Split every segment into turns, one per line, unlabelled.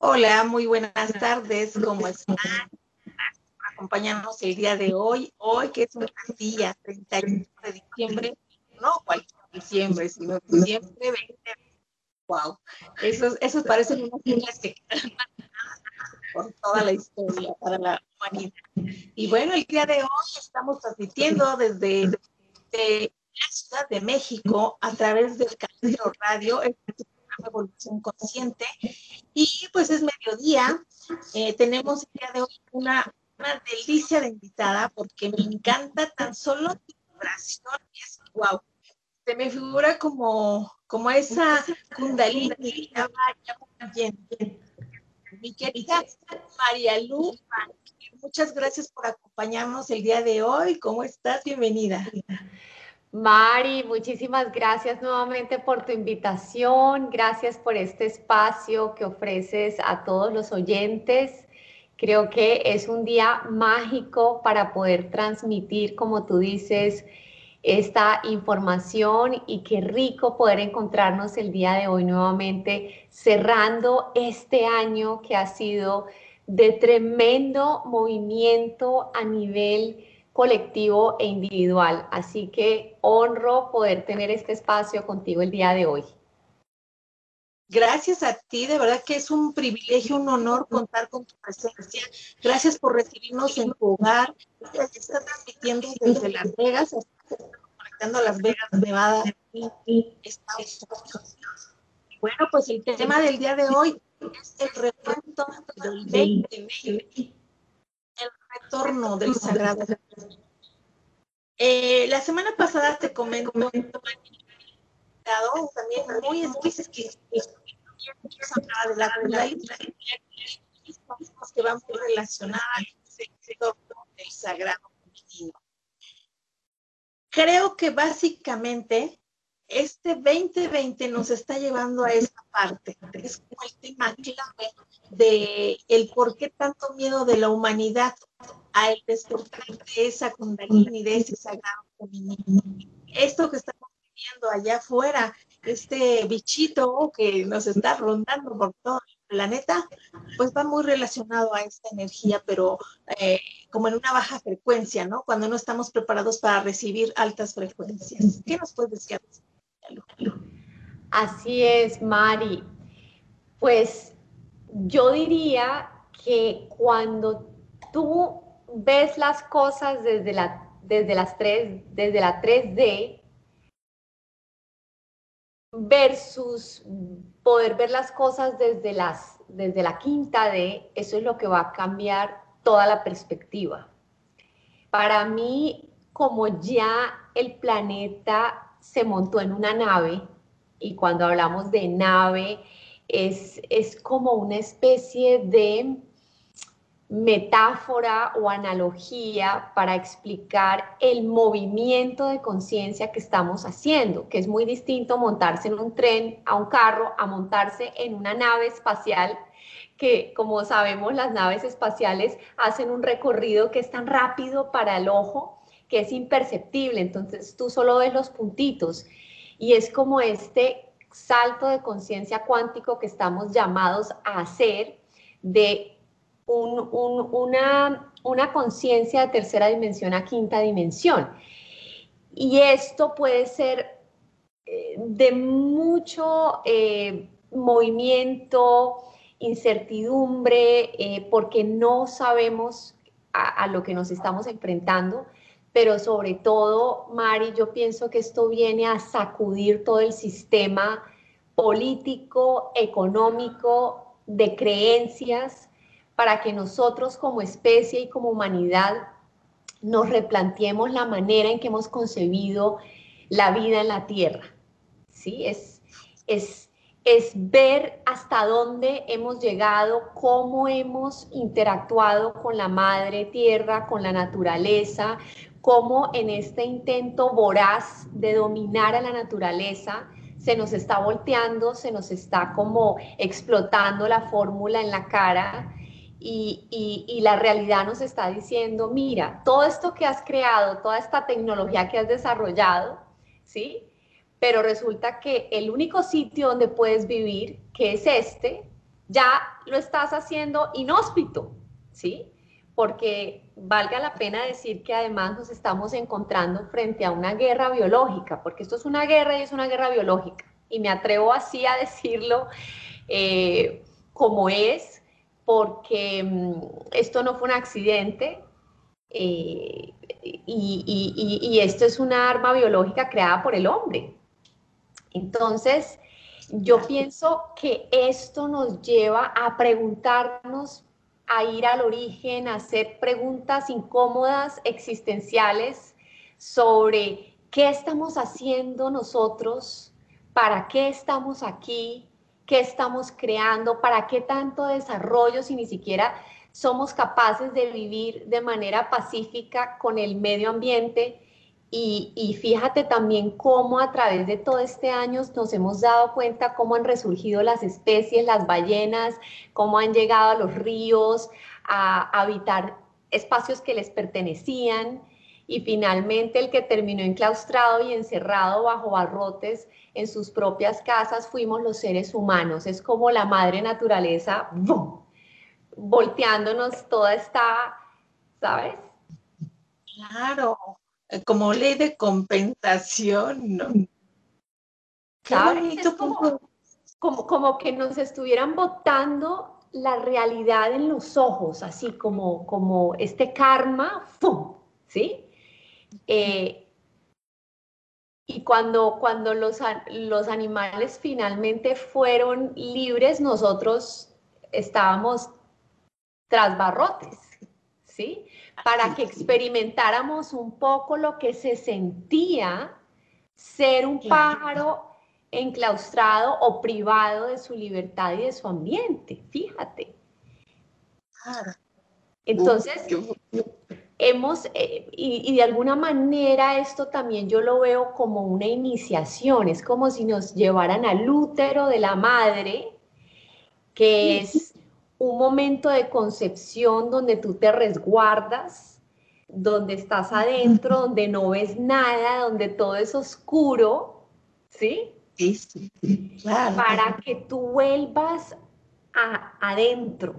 Hola, muy buenas tardes, ¿cómo están? Acompañarnos el día de hoy, hoy que es un día 31 de diciembre, no cualquier diciembre, sino diciembre 20. Wow, esos, esos parecen unas fechas que por toda la historia para la humanidad. Y bueno, el día de hoy estamos transmitiendo desde, la Ciudad de México a través del Canal Radio, Evolución Consciente. Y pues es mediodía. Eh, tenemos el día de hoy una, una delicia de invitada porque me encanta tan solo tu vibración. Es wow. Se me figura como, como esa Kundalini. Mi querida María Lu, muchas gracias por acompañarnos el día de hoy. ¿Cómo estás? Bienvenida.
Mari, muchísimas gracias nuevamente por tu invitación, gracias por este espacio que ofreces a todos los oyentes. Creo que es un día mágico para poder transmitir, como tú dices, esta información y qué rico poder encontrarnos el día de hoy nuevamente cerrando este año que ha sido de tremendo movimiento a nivel colectivo e individual. Así que honro poder tener este espacio contigo el día de hoy.
Gracias a ti, de verdad que es un privilegio, un honor contar con tu presencia. Gracias por recibirnos en tu hogar. Está transmitiendo desde Las Vegas, conectando Las Vegas, Nevada, Estados Unidos. Bueno, pues el tema del día de hoy es el recuento del 2020 el retorno del sagrado. Eh, la semana pasada te comento también muy de la que van muy relacionadas sagrado femenino. Creo que básicamente este 2020 nos está llevando a esa parte. Es como el tema clave de el por qué tanto miedo de la humanidad a el despertar de esa kundalini, de ese sagrado femenino. Esto que estamos viviendo allá afuera, este bichito que nos está rondando por todo el planeta, pues va muy relacionado a esta energía, pero eh, como en una baja frecuencia, ¿no? Cuando no estamos preparados para recibir altas frecuencias. ¿Qué nos puedes decir?
Así es, Mari. Pues yo diría que cuando tú ves las cosas desde la, desde las 3, desde la 3D versus poder ver las cosas desde, las, desde la quinta D, eso es lo que va a cambiar toda la perspectiva. Para mí, como ya el planeta se montó en una nave y cuando hablamos de nave es, es como una especie de metáfora o analogía para explicar el movimiento de conciencia que estamos haciendo, que es muy distinto montarse en un tren, a un carro, a montarse en una nave espacial que como sabemos las naves espaciales hacen un recorrido que es tan rápido para el ojo que es imperceptible, entonces tú solo ves los puntitos y es como este salto de conciencia cuántico que estamos llamados a hacer de una, una conciencia de tercera dimensión a quinta dimensión. Y esto puede ser eh, de mucho eh, movimiento, incertidumbre, eh, porque no sabemos a, lo que nos estamos enfrentando pero sobre todo, Mari, yo pienso que esto viene a sacudir todo el sistema político, económico, de creencias, para que nosotros como especie y como humanidad nos replanteemos la manera en que hemos concebido la vida en la Tierra. ¿Sí? Es, es, es ver hasta dónde hemos llegado, cómo hemos interactuado con la madre tierra, con la naturaleza, cómo en este intento voraz de dominar a la naturaleza se nos está volteando, se nos está como explotando la fórmula en la cara y, la realidad nos está diciendo, mira, todo esto que has creado, toda esta tecnología que has desarrollado, ¿sí? Pero resulta que el único sitio donde puedes vivir, que es este, ya lo estás haciendo inhóspito, ¿sí? Porque valga la pena decir que además nos estamos encontrando frente a una guerra biológica, porque esto es una guerra y es una guerra biológica. Y me atrevo así a decirlo eh, como es, porque mm, esto no fue un accidente, eh, y, esto es una arma biológica creada por el hombre. Entonces, yo pienso que esto nos lleva a preguntarnos, a ir al origen, a hacer preguntas incómodas, existenciales, sobre qué estamos haciendo nosotros, para qué estamos aquí, qué estamos creando, para qué tanto desarrollo si ni siquiera somos capaces de vivir de manera pacífica con el medio ambiente. Y, fíjate también cómo a través de todo este año nos hemos dado cuenta cómo han resurgido las especies, las ballenas, cómo han llegado a los ríos a habitar espacios que les pertenecían. Y finalmente el que terminó enclaustrado y encerrado bajo barrotes en sus propias casas fuimos los seres humanos. Es como la madre naturaleza ¡bum! volteándonos toda esta, ¿sabes?
Claro, como ley de compensación, ¿no?
¿Sabes? como, como, como, que nos estuvieran botando la realidad en los ojos, así como, como este karma, ¡fum! ¿Sí? Eh, y cuando, cuando los, los animales finalmente fueron libres, nosotros estábamos tras barrotes, ¿sí? Para que experimentáramos un poco lo que se sentía ser un pájaro enclaustrado o privado de su libertad y de su ambiente, fíjate. Entonces, hemos, eh, y, de alguna manera esto también yo lo veo como una iniciación, es como si nos llevaran al útero de la madre, que es un momento de concepción donde tú te resguardas, donde estás adentro, donde no ves nada, donde todo es oscuro, ¿sí?
Sí, sí,
Para que tú vuelvas a, adentro,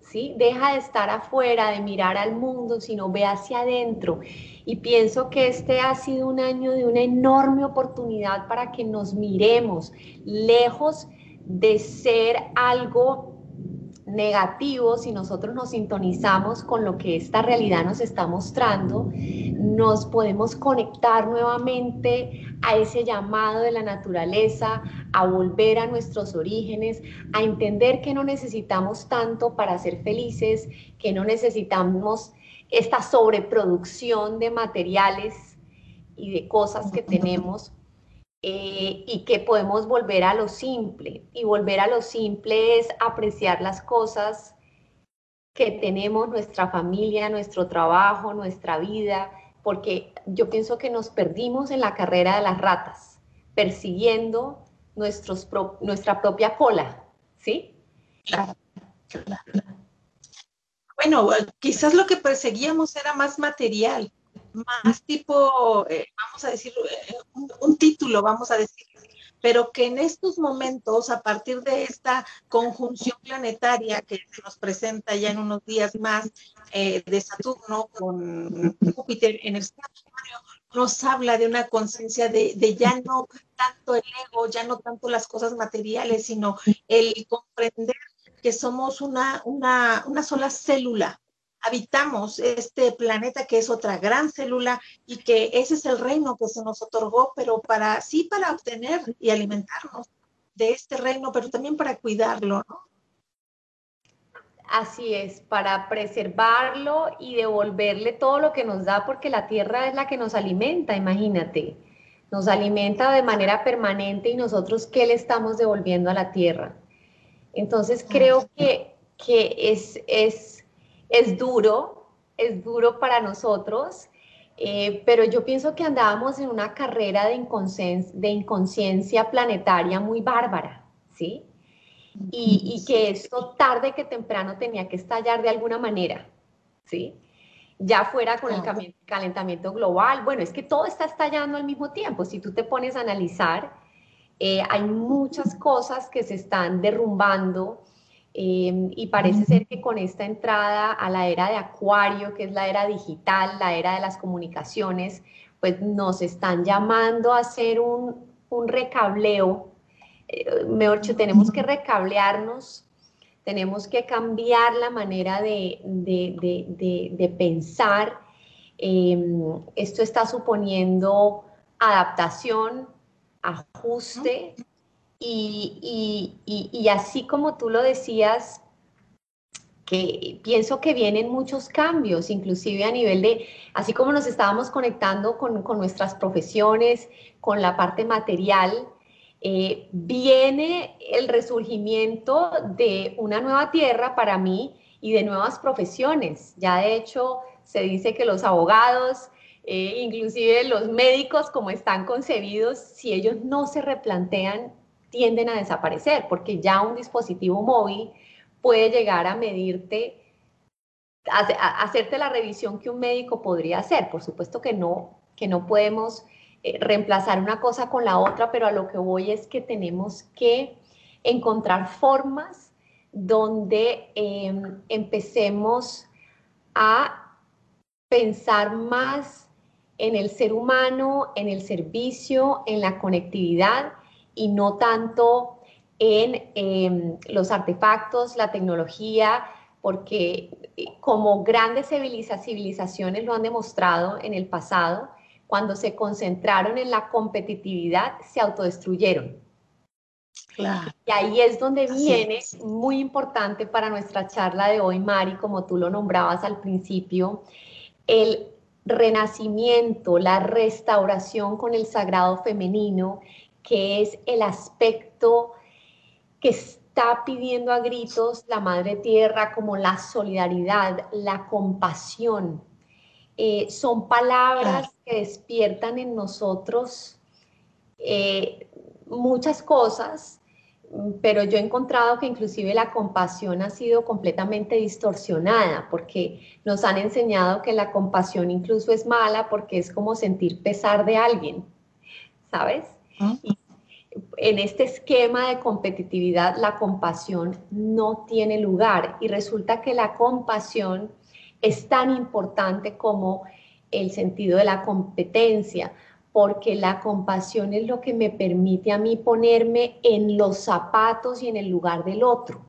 ¿sí? Deja de estar afuera, de mirar al mundo, sino ve hacia adentro. Y pienso que este ha sido un año de una enorme oportunidad para que nos miremos lejos de ser algo negativo, si nosotros nos sintonizamos con lo que esta realidad nos está mostrando, nos podemos conectar nuevamente a ese llamado de la naturaleza, a volver a nuestros orígenes, a entender que no necesitamos tanto para ser felices, que no necesitamos esta sobreproducción de materiales y de cosas que tenemos eh, y que podemos volver a lo simple. Y volver a lo simple es apreciar las cosas que tenemos, nuestra familia, nuestro trabajo, nuestra vida, porque yo pienso que nos perdimos en la carrera de las ratas, persiguiendo nuestra propia cola, ¿sí?
Bueno, quizás lo que perseguíamos era más material, más tipo, eh, vamos a decir, eh, un, título, vamos a decir, pero que en estos momentos, a partir de esta conjunción planetaria que se nos presenta ya en unos días más eh, de Saturno con Júpiter en el Sagitario, nos habla de una conciencia de, de, ya no tanto el ego, ya no tanto las cosas materiales, sino el comprender que somos una, una, una sola célula, habitamos este planeta que es otra gran célula y que ese es el reino que se nos otorgó, pero para sí para obtener y alimentarnos de este reino, pero también para cuidarlo, ¿no?
Así es, para preservarlo y devolverle todo lo que nos da, porque la tierra es la que nos alimenta, imagínate. Nos alimenta de manera permanente y nosotros, ¿qué le estamos devolviendo a la tierra? Entonces creo que, que es, es es duro, es duro para nosotros, eh, pero yo pienso que andábamos en una carrera de, de inconsciencia planetaria muy bárbara, ¿sí? Y, que esto tarde que temprano tenía que estallar de alguna manera, ¿sí? Ya fuera con el calentamiento global, bueno, es que todo está estallando al mismo tiempo. Si tú te pones a analizar, eh, hay muchas cosas que se están derrumbando Em, y parece ser que con esta entrada a la era de Acuario, que es la era digital, la era de las comunicaciones, pues nos están llamando a hacer un, un recableo. Eh, mejor dicho, tenemos que recablearnos, tenemos que cambiar la manera de, de, pensar. Em, esto está suponiendo adaptación, ajuste, y, así como tú lo decías, que pienso que vienen muchos cambios, inclusive a nivel de, así como nos estábamos conectando con, nuestras profesiones, con la parte material, eh, viene el resurgimiento de una nueva tierra para mí y de nuevas profesiones. Ya de hecho se dice que los abogados, eh, inclusive los médicos como están concebidos, si ellos no se replantean tienden a desaparecer, porque ya un dispositivo móvil puede llegar a medirte, a, hacerte la revisión que un médico podría hacer. Por supuesto que no, que no podemos eh, reemplazar una cosa con la otra, pero a lo que voy es que tenemos que encontrar formas donde em, empecemos a pensar más en el ser humano, en el servicio, en la conectividad y no tanto en em, los artefactos, la tecnología, porque eh, como grandes civilizaciones lo han demostrado en el pasado, cuando se concentraron en la competitividad, se autodestruyeron. Y ahí es donde viene, muy importante para nuestra charla de hoy, Mari, como tú lo nombrabas al principio, el renacimiento, la restauración con el sagrado femenino que es el aspecto que está pidiendo a gritos la Madre Tierra, como la solidaridad, la compasión. Eh, son palabras que despiertan en nosotros eh, muchas cosas, pero yo he encontrado que inclusive la compasión ha sido completamente distorsionada porque nos han enseñado que la compasión incluso es mala porque es como sentir pesar de alguien, ¿sabes? En este esquema de competitividad, la compasión no tiene lugar. Y resulta que la compasión es tan importante como el sentido de la competencia, porque la compasión es lo que me permite a mí ponerme en los zapatos y en el lugar del otro.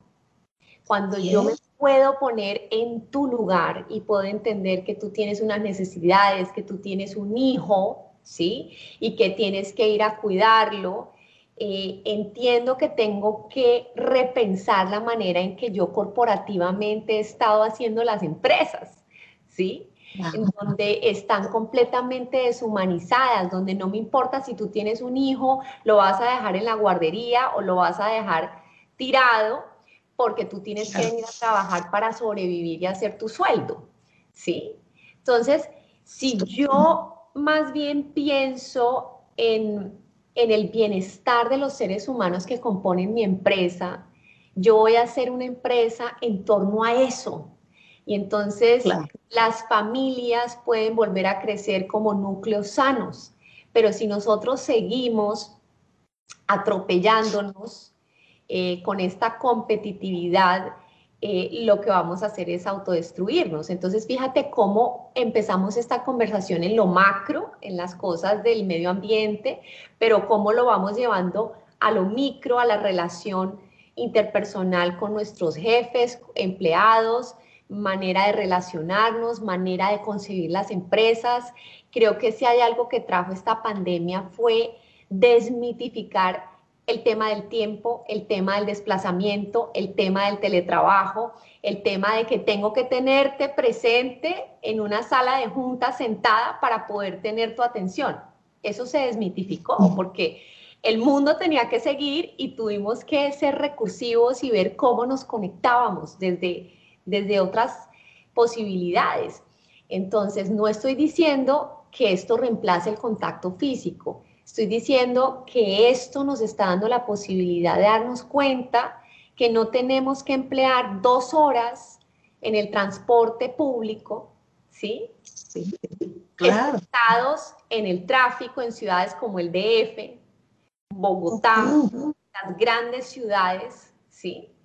Cuando yo me puedo poner en tu lugar y puedo entender que tú tienes unas necesidades, que tú tienes un hijo, ¿sí? Y que tienes que ir a cuidarlo. Eh, entiendo que tengo que repensar la manera en que yo corporativamente he estado haciendo las empresas, ¿sí? En donde están completamente deshumanizadas, donde no me importa si tú tienes un hijo, lo vas a dejar en la guardería o lo vas a dejar tirado porque tú tienes que venir a trabajar para sobrevivir y hacer tu sueldo, ¿sí? Entonces, si yo más bien pienso en, el bienestar de los seres humanos que componen mi empresa. Yo voy a hacer una empresa en torno a eso. Y entonces las familias pueden volver a crecer como núcleos sanos. Pero si nosotros seguimos atropellándonos eh, con esta competitividad, eh, lo que vamos a hacer es autodestruirnos. Entonces, fíjate cómo empezamos esta conversación en lo macro, en las cosas del medio ambiente, pero cómo lo vamos llevando a lo micro, a la relación interpersonal con nuestros jefes, empleados, manera de relacionarnos, manera de concebir las empresas. Creo que si hay algo que trajo esta pandemia fue desmitificar el tema del tiempo, el tema del desplazamiento, el tema del teletrabajo, el tema de que tengo que tenerte presente en una sala de junta sentada para poder tener tu atención. Eso se desmitificó porque el mundo tenía que seguir y tuvimos que ser recursivos y ver cómo nos conectábamos desde, desde otras posibilidades. Entonces, no estoy diciendo que esto reemplace el contacto físico, Estoy diciendo que esto nos está dando la posibilidad de darnos cuenta que no tenemos que emplear dos horas en el transporte público, ¿sí? Sí, claro. en el tráfico en ciudades como el DF, Bogotá, las grandes ciudades, ¿sí?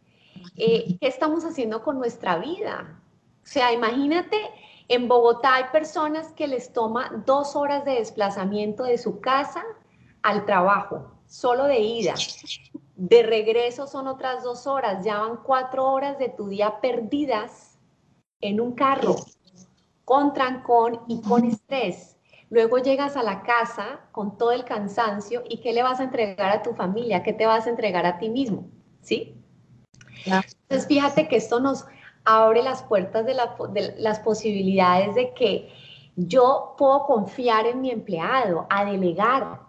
eh, ¿qué estamos haciendo con nuestra vida? O sea, imagínate, en Bogotá hay personas que les toma dos horas de desplazamiento de su casa al trabajo, solo de ida. De regreso son otras dos horas, ya van cuatro horas de tu día perdidas en un carro, con trancón y con estrés. Luego llegas a la casa con todo el cansancio y ¿qué le vas a entregar a tu familia? ¿Qué te vas a entregar a ti mismo? ¿Sí? Entonces fíjate que esto nos abre las puertas de, las posibilidades de que yo puedo confiar en mi empleado, a delegar.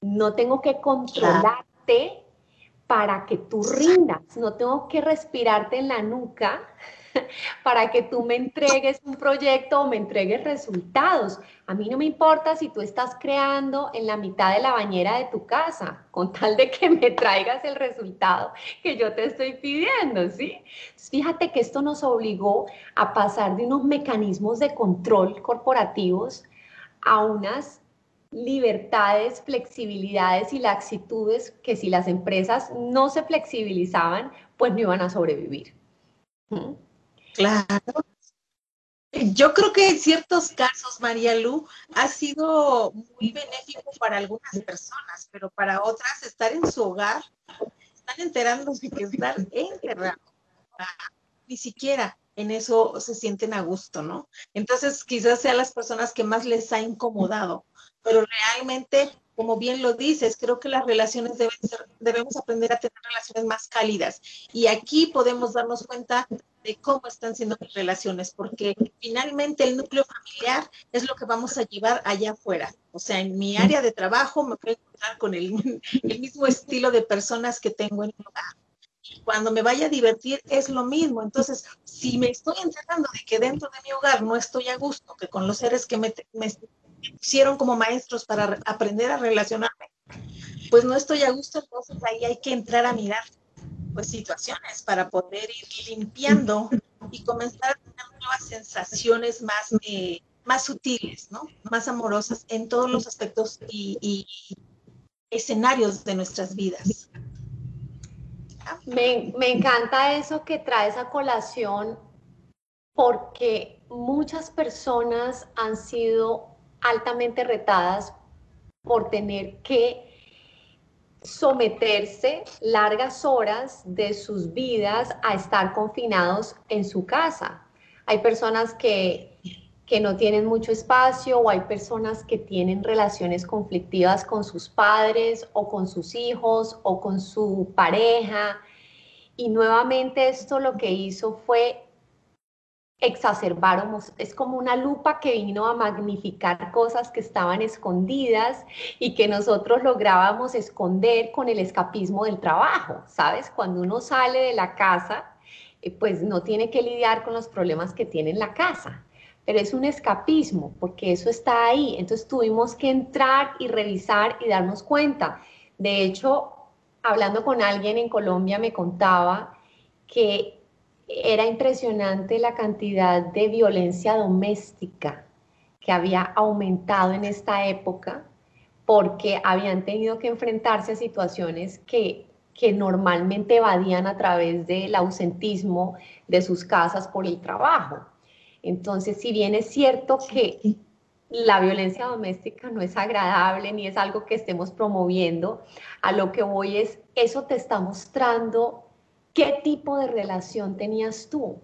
No tengo que controlarte para que tú rindas, no tengo que respirarte en la nuca para que tú me entregues un proyecto o me entregues resultados. A mí no me importa si tú estás creando en la mitad de la bañera de tu casa, con tal de que me traigas el resultado que yo te estoy pidiendo, ¿sí? Fíjate que esto nos obligó a pasar de unos mecanismos de control corporativos a unas libertades, flexibilidades y laxitudes que si las empresas no se flexibilizaban, pues no iban a sobrevivir.
¿Mm? Claro. Yo creo que en ciertos casos, María Lu, ha sido muy benéfico para algunas personas, pero para otras estar en su hogar, están enterándose que estar encerrado, ni siquiera en eso se sienten a gusto, ¿no? Entonces quizás sean las personas que más les ha incomodado, pero realmente, como bien lo dices, creo que las relaciones deben ser, debemos aprender a tener relaciones más cálidas. Y aquí podemos darnos cuenta de cómo están siendo mis relaciones, porque finalmente el núcleo familiar es lo que vamos a llevar allá afuera. O sea, en mi área de trabajo me voy a encontrar con el, el mismo estilo de personas que tengo en mi hogar. Cuando me vaya a divertir es lo mismo. Entonces, si me estoy enterando de que dentro de mi hogar no estoy a gusto, que con los seres que me, me pusieron como maestros para aprender a relacionarme, pues no estoy a gusto, entonces ahí hay que entrar a mirar pues, situaciones para poder ir limpiando y comenzar a tener nuevas sensaciones más, eh, más sutiles, ¿no? Más amorosas en todos los aspectos y, escenarios de nuestras vidas.
Me, me, encanta eso que traes a colación porque muchas personas han sido altamente retadas por tener que someterse largas horas de sus vidas a estar confinados en su casa. Hay personas que, que no tienen mucho espacio o hay personas que tienen relaciones conflictivas con sus padres o con sus hijos o con su pareja. Y nuevamente esto lo que hizo fue exacerbáramos, es como una lupa que vino a magnificar cosas que estaban escondidas y que nosotros lográbamos esconder con el escapismo del trabajo, ¿sabes? Cuando uno sale de la casa, eh, pues no tiene que lidiar con los problemas que tiene en la casa, pero es un escapismo porque eso está ahí, entonces tuvimos que entrar y revisar y darnos cuenta. De hecho, hablando con alguien en Colombia me contaba que era impresionante la cantidad de violencia doméstica que había aumentado en esta época porque habían tenido que enfrentarse a situaciones que, que normalmente evadían a través del ausentismo de sus casas por el trabajo. Entonces, si bien es cierto que la violencia doméstica no es agradable ni es algo que estemos promoviendo, a lo que voy es, eso te está mostrando qué tipo de relación tenías tú.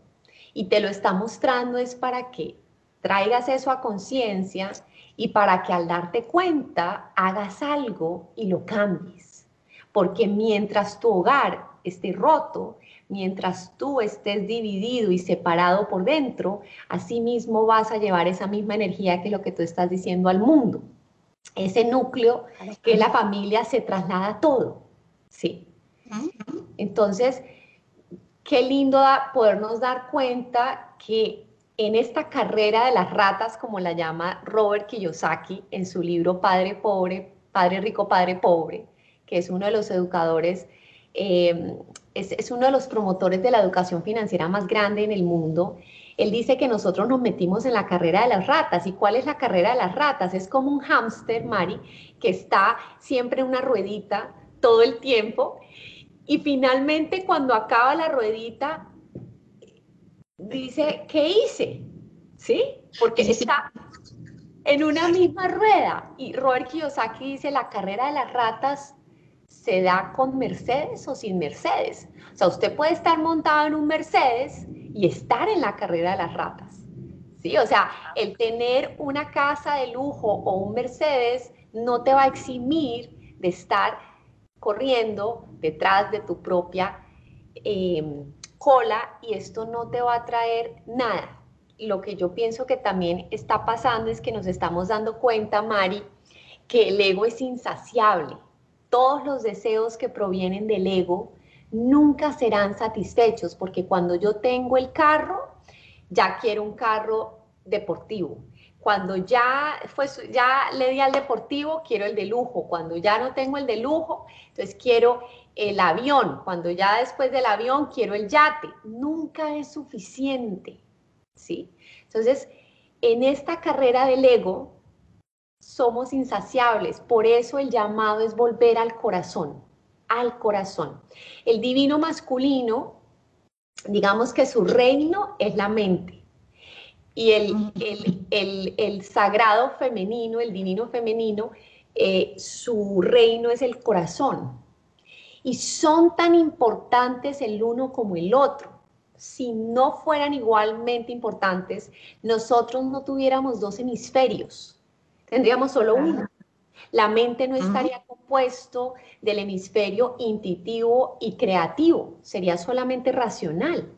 Y te lo está mostrando es para que traigas eso a conciencia y para que al darte cuenta hagas algo y lo cambies. Porque mientras tu hogar esté roto, mientras tú estés dividido y separado por dentro, así mismo vas a llevar esa misma energía que lo que tú estás diciendo al mundo. Ese núcleo que la familia se traslada todo. Sí. Entonces, qué lindo podernos dar cuenta que en esta carrera de las ratas, como la llama Robert Kiyosaki en su libro Padre Pobre, Padre Rico, Padre Pobre, que es uno de los educadores, em, es, es uno de los promotores de la educación financiera más grande en el mundo. Él dice que nosotros nos metimos en la carrera de las ratas. ¿Y cuál es la carrera de las ratas? Es como un hámster, Mari, que está siempre en una ruedita todo el tiempo Y finalmente cuando acaba la ruedita, dice, ¿qué hice? ¿Sí? Porque está en una misma rueda. Y Robert Kiyosaki dice, la carrera de las ratas se da con Mercedes o sin Mercedes. O sea, usted puede estar montado en un Mercedes y estar en la carrera de las ratas. ¿Sí? O sea, el tener una casa de lujo o un Mercedes no te va a eximir de estar corriendo detrás de tu propia em, cola y esto no te va a traer nada. Lo que yo pienso que también está pasando es que nos estamos dando cuenta, Mari, que el ego es insaciable. Todos los deseos que provienen del ego nunca serán satisfechos porque cuando yo tengo el carro, ya quiero un carro deportivo. Cuando ya, fue, ya le di al deportivo, quiero el de lujo. Cuando ya no tengo el de lujo, entonces quiero el avión. Cuando ya después del avión, quiero el yate. Nunca es suficiente. ¿sí? Entonces, en esta carrera del ego, somos insaciables. Por eso el llamado es volver al corazón, al corazón. El divino masculino, digamos que su reino es la mente y el, el, sagrado femenino, el divino femenino, eh, su reino es el corazón. Y son tan importantes el uno como el otro. Si no fueran igualmente importantes, nosotros no tuviéramos dos hemisferios, tendríamos solo uno. La mente no estaría compuesto del hemisferio intuitivo y creativo, sería solamente racional.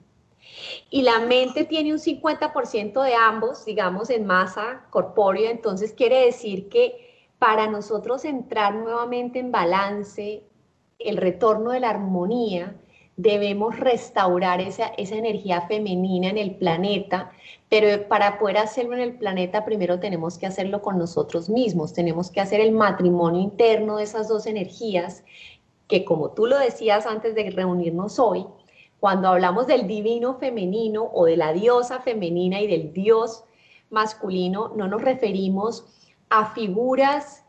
Y la mente tiene un 50% de ambos, digamos, en masa corpórea, entonces quiere decir que para nosotros entrar nuevamente en balance, el retorno de la armonía, debemos restaurar esa, esa energía femenina en el planeta, pero para poder hacerlo en el planeta primero tenemos que hacerlo con nosotros mismos, tenemos que hacer el matrimonio interno de esas dos energías que como tú lo decías antes de reunirnos hoy, cuando hablamos del divino femenino o de la diosa femenina y del dios masculino, no nos referimos a figuras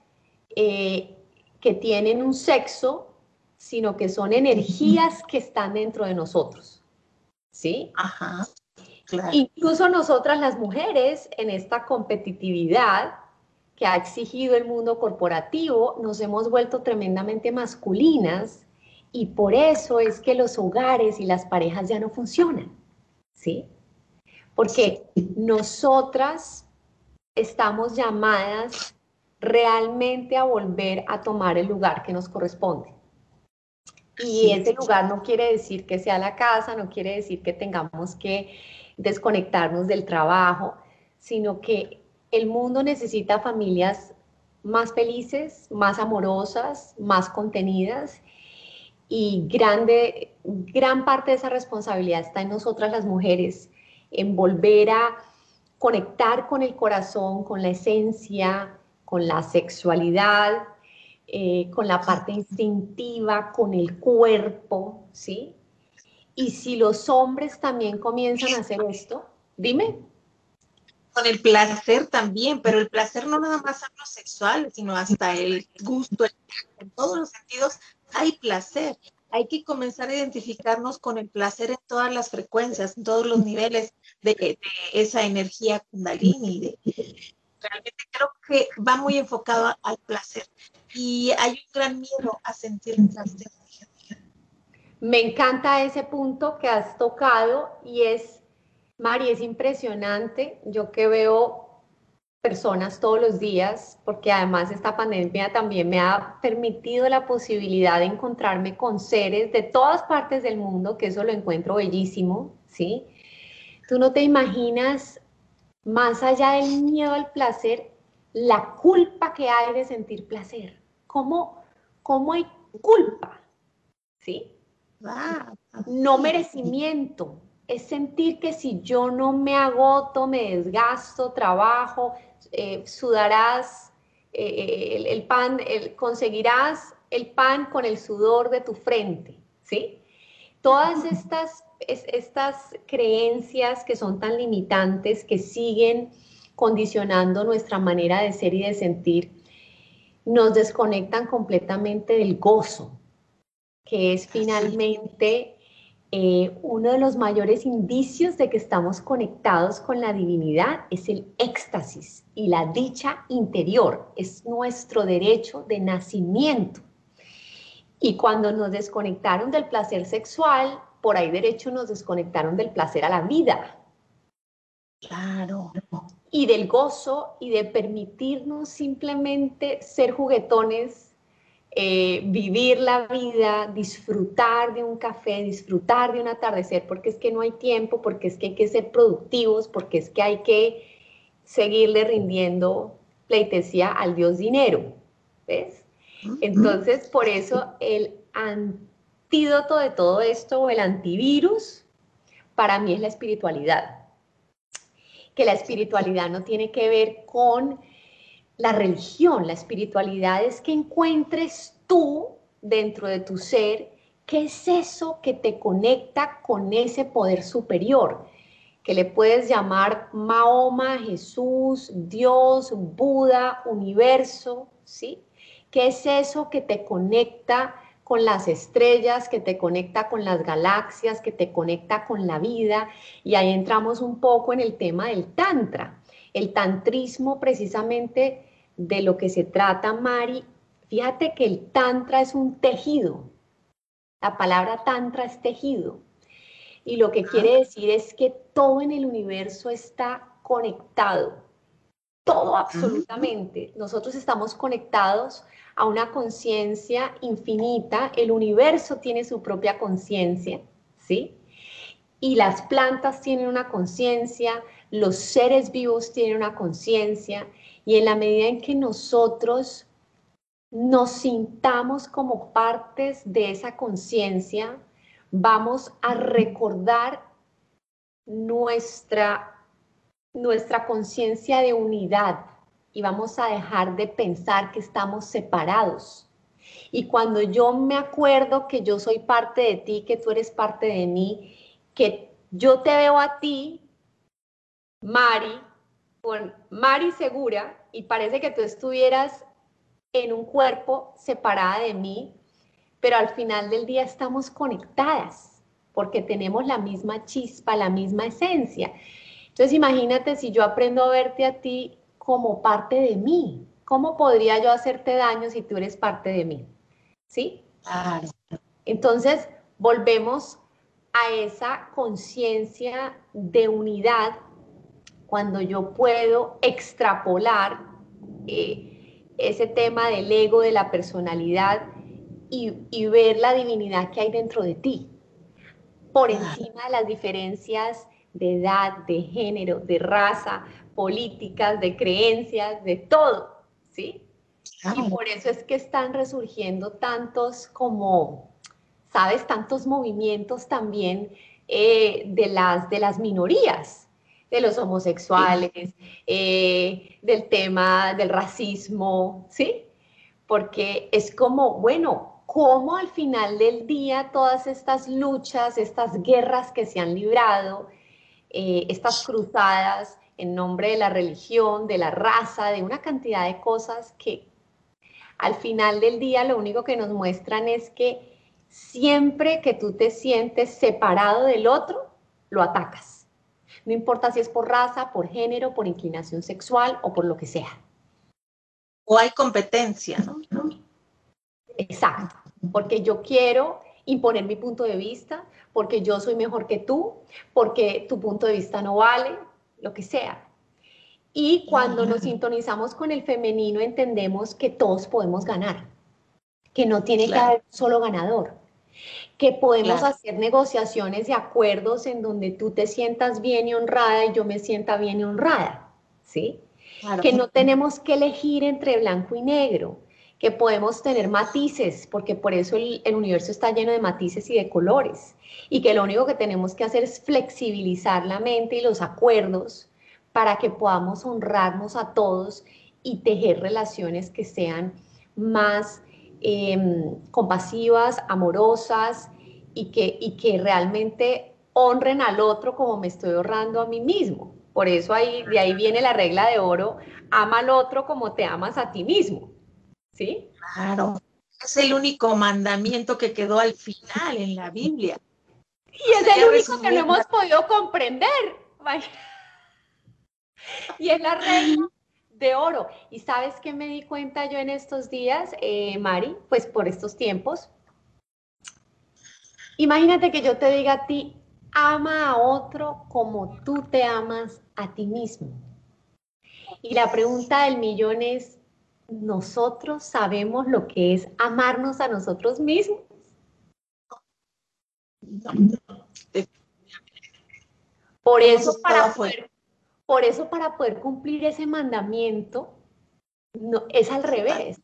eh, que tienen un sexo, sino que son energías que están dentro de nosotros. ¿Sí?
Ajá.
Incluso nosotras las mujeres en esta competitividad que ha exigido el mundo corporativo, nos hemos vuelto tremendamente masculinas y por eso es que los hogares y las parejas ya no funcionan, ¿sí? Porque nosotras estamos llamadas realmente a volver a tomar el lugar que nos corresponde. Y ese lugar no quiere decir que sea la casa, no quiere decir que tengamos que desconectarnos del trabajo, sino que el mundo necesita familias más felices, más amorosas, más contenidas y grande, gran parte de esa responsabilidad está en nosotras las mujeres, en volver a conectar con el corazón, con la esencia, con la sexualidad, eh, con la parte instintiva, con el cuerpo, ¿sí? Y si los hombres también comienzan a hacer esto, dime.
Con el placer también, pero el placer no nada más a lo sexual, sino hasta el gusto, en todos los sentidos hay placer. Hay que comenzar a identificarnos con el placer en todas las frecuencias, en todos los niveles de, esa energía kundalini. realmente creo que va muy enfocado al placer. Y hay un gran miedo a sentir placer.
Me encanta ese punto que has tocado y es, Mari, es impresionante. Yo que veo personas todos los días, porque además esta pandemia también me ha permitido la posibilidad de encontrarme con seres de todas partes del mundo, que eso lo encuentro bellísimo, ¿sí? Tú no te imaginas, más allá del miedo al placer, la culpa que hay de sentir placer. ¿Cómo, cómo hay culpa? ¿Sí? No merecimiento, es sentir que si yo no me agoto, me desgasto, trabajo, eh, sudarás eh, el, pan, conseguirás el pan con el sudor de tu frente, ¿sí? Todas estas, estas creencias que son tan limitantes, que siguen condicionando nuestra manera de ser y de sentir, nos desconectan completamente del gozo, que es finalmente eh, uno de los mayores indicios de que estamos conectados con la divinidad, es el éxtasis y la dicha interior, es nuestro derecho de nacimiento. Y cuando nos desconectaron del placer sexual, por ahí derecho nos desconectaron del placer a la vida.
Claro.
Y del gozo y de permitirnos simplemente ser juguetones, eh, vivir la vida, disfrutar de un café, disfrutar de un atardecer, porque es que no hay tiempo, porque es que hay que ser productivos, porque es que hay que seguirle rindiendo pleitesía al Dios dinero. ¿Ves? Entonces, por eso el antídoto de todo esto o el antivirus para mí es la espiritualidad. Que la espiritualidad no tiene que ver con la religión, la espiritualidad es que encuentres tú dentro de tu ser qué es eso que te conecta con ese poder superior, que le puedes llamar Mahoma, Jesús, Dios, Buda, universo, ¿sí? ¿Qué es eso que te conecta con las estrellas, que te conecta con las galaxias, que te conecta con la vida? Y ahí entramos un poco en el tema del Tantra. El tantrismo precisamente de lo que se trata, Mari, fíjate que el Tantra es un tejido. La palabra Tantra es tejido. Y lo que quiere decir es que todo en el universo está conectado. Todo absolutamente. Nosotros estamos conectados a una conciencia infinita, el universo tiene su propia conciencia, ¿sí? Y las plantas tienen una conciencia, los seres vivos tienen una conciencia, y en la medida en que nosotros nos sintamos como partes de esa conciencia, vamos a recordar nuestra, nuestra conciencia de unidad, y vamos a dejar de pensar que estamos separados. Y cuando yo me acuerdo que yo soy parte de ti, que tú eres parte de mí, que yo te veo a ti, Mari, con Mari segura, y parece que tú estuvieras en un cuerpo separada de mí, pero al final del día estamos conectadas porque tenemos la misma chispa, la misma esencia. Entonces imagínate si yo aprendo a verte a ti como parte de mí. ¿Cómo podría yo hacerte daño si tú eres parte de mí? ¿Sí?
Claro.
Entonces, volvemos a esa conciencia de unidad cuando yo puedo extrapolar eh, ese tema del ego, de la personalidad y, y ver la divinidad que hay dentro de ti, por encima de las diferencias de edad, de género, de raza, políticas, de creencias, de todo, ¿sí? Y por eso es que están resurgiendo tantos como, ¿sabes? Tantos movimientos también eh, de, las, de las minorías, de los homosexuales, eh, del tema del racismo, ¿sí? Porque es como, bueno, ¿cómo al final del día todas estas luchas, estas guerras que se han librado, eh, estas cruzadas, en nombre de la religión, de la raza, de una cantidad de cosas que al final del día lo único que nos muestran es que siempre que tú te sientes separado del otro, lo atacas. No importa si es por raza, por género, por inclinación sexual o por lo que sea.
O hay competencia, ¿no?
Exacto, porque yo quiero imponer mi punto de vista, porque yo soy mejor que tú, porque tu punto de vista no vale, lo que sea. Y cuando nos sintonizamos con el femenino entendemos que todos podemos ganar, que no tiene que haber solo ganador, que podemos hacer negociaciones de acuerdos en donde tú te sientas bien y honrada y yo me sienta bien y honrada, ¿sí? Que no tenemos que elegir entre blanco y negro, que podemos tener matices, porque por eso el, el, universo está lleno de matices y de colores, y que lo único que tenemos que hacer es flexibilizar la mente y los acuerdos para que podamos honrarnos a todos y tejer relaciones que sean más em, compasivas, amorosas y que, y que realmente honren al otro como me estoy honrando a mí mismo. Por eso ahí, de ahí viene la regla de oro, ama al otro como te amas a ti mismo. ¿sí?
Claro. es el único mandamiento que quedó al final en la Biblia.
Y es el único que no hemos podido comprender. Y es la reina de oro. ¿Y sabes qué me di cuenta yo en estos días, eh, Mari? Pues por estos tiempos. Imagínate que yo te diga a ti, ama a otro como tú te amas a ti mismo. Y la pregunta del millón es, ¿nosotros sabemos lo que es amarnos a nosotros mismos? Por eso, para poder, por eso, para poder cumplir ese mandamiento, no, es al revés.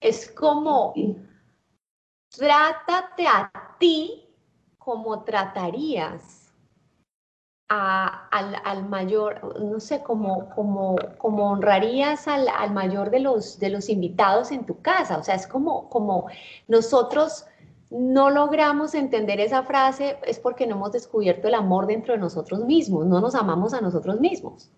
Es como, trátate a ti como tratarías al, mayor, no sé, como, como, como honrarías al, mayor de los, de los invitados en tu casa. O sea, es como, como nosotros no logramos entender esa frase, es porque no hemos descubierto el amor dentro de nosotros mismos, no nos amamos a nosotros mismos.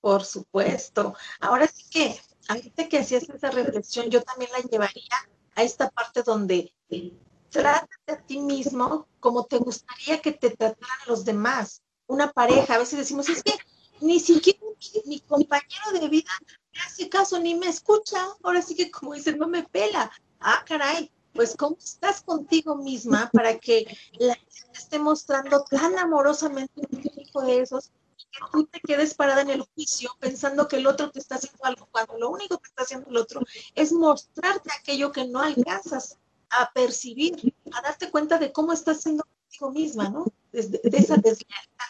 Por supuesto. Ahora sí que, ahorita que hacías esa reflexión, yo también la llevaría a esta parte donde trátate a ti mismo como te gustaría que te trataran los demás. Una pareja, a veces decimos, es que ni siquiera mi, compañero de vida me hace caso ni me escucha. Ahora sí que, como dicen, no me pela. Ah, caray, pues ¿cómo estás contigo misma para que la gente esté mostrando tan amorosamente un hijo de esos que tú te quedes parada en el juicio pensando que el otro te está haciendo algo cuando lo único que está haciendo el otro es mostrarte aquello que no alcanzas a percibir, a darte cuenta de cómo estás siendo contigo misma, ¿no? De esa deslealtad,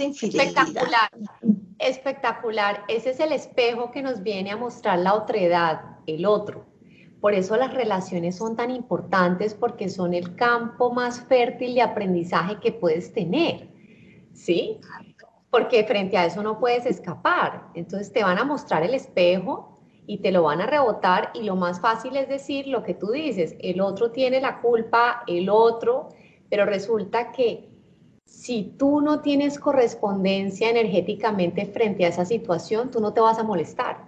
infidelidad. Espectacular, espectacular. Ese es el espejo que nos viene a mostrar la otredad, el otro. Por eso las relaciones son tan importantes porque son el campo más fértil de aprendizaje que puedes tener, ¿sí? Porque frente a eso no puedes escapar. Entonces te van a mostrar el espejo y te lo van a rebotar y lo más fácil es decir lo que tú dices, el otro tiene la culpa, el otro, pero resulta que si tú no tienes correspondencia energéticamente frente a esa situación, tú no te vas a molestar.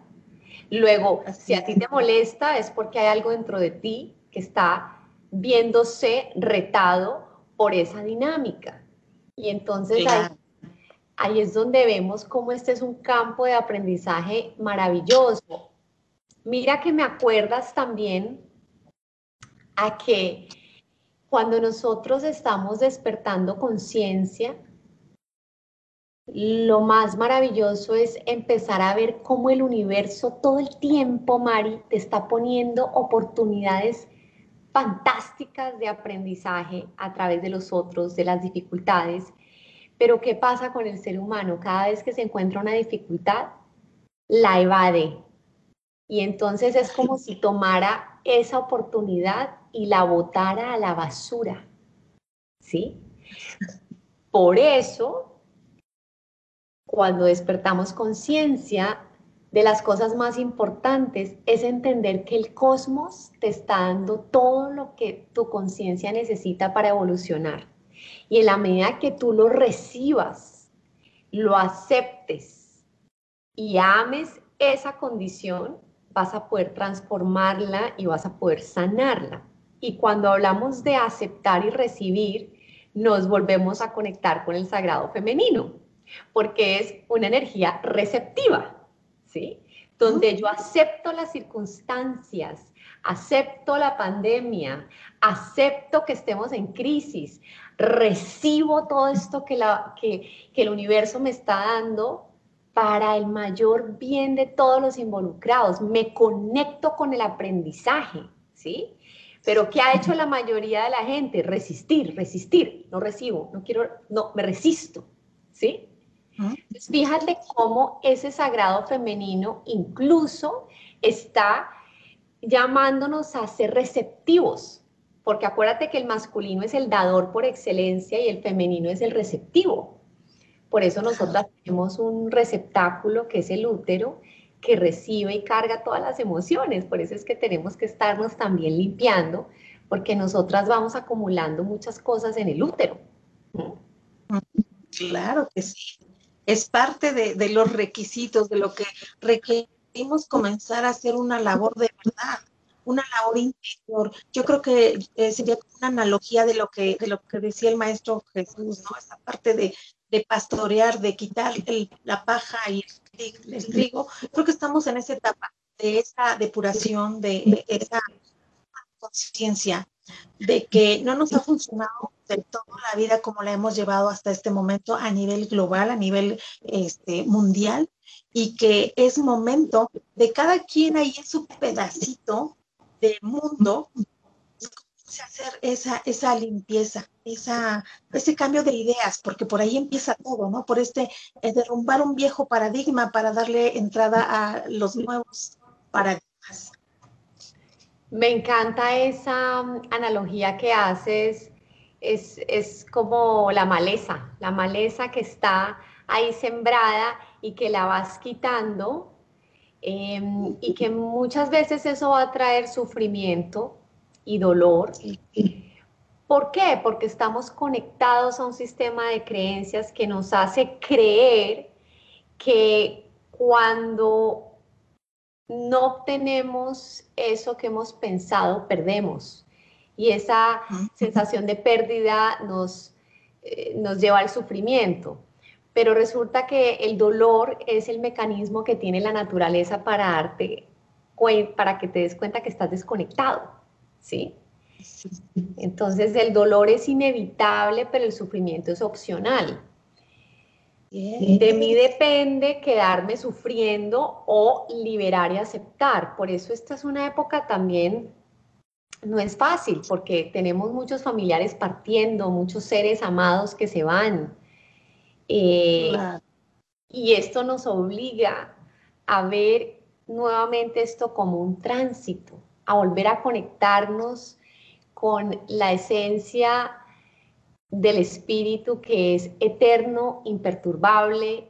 Luego, si a ti te molesta es porque hay algo dentro de ti que está viéndose retado por esa dinámica. Y entonces ahí, ahí es donde vemos cómo este es un campo de aprendizaje maravilloso Mira que me acuerdas también a que cuando nosotros estamos despertando conciencia, lo más maravilloso es empezar a ver cómo el universo todo el tiempo, Mari, te está poniendo oportunidades fantásticas de aprendizaje a través de los otros, de las dificultades. Pero ¿qué pasa con el ser humano? Cada vez que se encuentra una dificultad, la evade, y entonces es como si tomara esa oportunidad y la botara a la basura. ¿Sí? Por eso, cuando despertamos conciencia de las cosas más importantes, es entender que el cosmos te está dando todo lo que tu conciencia necesita para evolucionar. Y en la medida que tú lo recibas, lo aceptes y ames esa condición, vas a poder transformarla y vas a poder sanarla. Y cuando hablamos de aceptar y recibir, nos volvemos a conectar con el sagrado femenino, porque es una energía receptiva, ¿sí? Donde yo acepto las circunstancias, acepto la pandemia, acepto que estemos en crisis, recibo todo esto que, la, que, que el universo me está dando para el mayor bien de todos los involucrados. Me conecto con el aprendizaje, ¿sí? Pero ¿qué ha hecho la mayoría de la gente? Resistir, resistir. No recibo, no quiero, no, me resisto, ¿sí? Entonces, fíjate cómo ese sagrado femenino incluso está llamándonos a ser receptivos, porque acuérdate que el masculino es el dador por excelencia y el femenino es el receptivo. Por eso nosotras tenemos un receptáculo que es el útero que recibe y carga todas las emociones. Por eso es que tenemos que estarnos también limpiando, porque nosotras vamos acumulando muchas cosas en el útero.
Claro que sí. Es parte de, los requisitos, de lo que requerimos comenzar a hacer una labor de verdad, una labor interior. Yo creo que eh, sería una analogía de lo que, de lo que decía el maestro Jesús, ¿no? Esa parte de, de pastorear, de quitar la paja y el, trigo. Creo que estamos en esa etapa de esa depuración, de, esa conciencia de que no nos ha funcionado del todo la vida como la hemos llevado hasta este momento a nivel global, a nivel este, mundial, y que es momento de cada quien ahí en su pedacito de mundo hacer esa, esa limpieza, esa, ese cambio de ideas, porque por ahí empieza todo, ¿no? Por este eh, derrumbar un viejo paradigma para darle entrada a los nuevos paradigmas.
Me encanta esa mm, analogía que haces, es, es como la maleza, la maleza que está ahí sembrada y que la vas quitando em, y que muchas veces eso va a traer sufrimiento y dolor. ¿Por qué? Porque estamos conectados a un sistema de creencias que nos hace creer que cuando no obtenemos eso que hemos pensado, perdemos. Y esa sensación de pérdida nos, eh, nos lleva al sufrimiento pero resulta que el dolor es el mecanismo que tiene la naturaleza para darte para que te des cuenta que estás desconectado, ¿sí? Entonces el dolor es inevitable, pero el sufrimiento es opcional. De mí depende quedarme sufriendo o liberar y aceptar. Por eso esta es una época también, no es fácil, porque tenemos muchos familiares partiendo, muchos seres amados que se van. Eh, y esto nos obliga a ver nuevamente esto como un tránsito, a volver a conectarnos con la esencia del espíritu que es eterno, imperturbable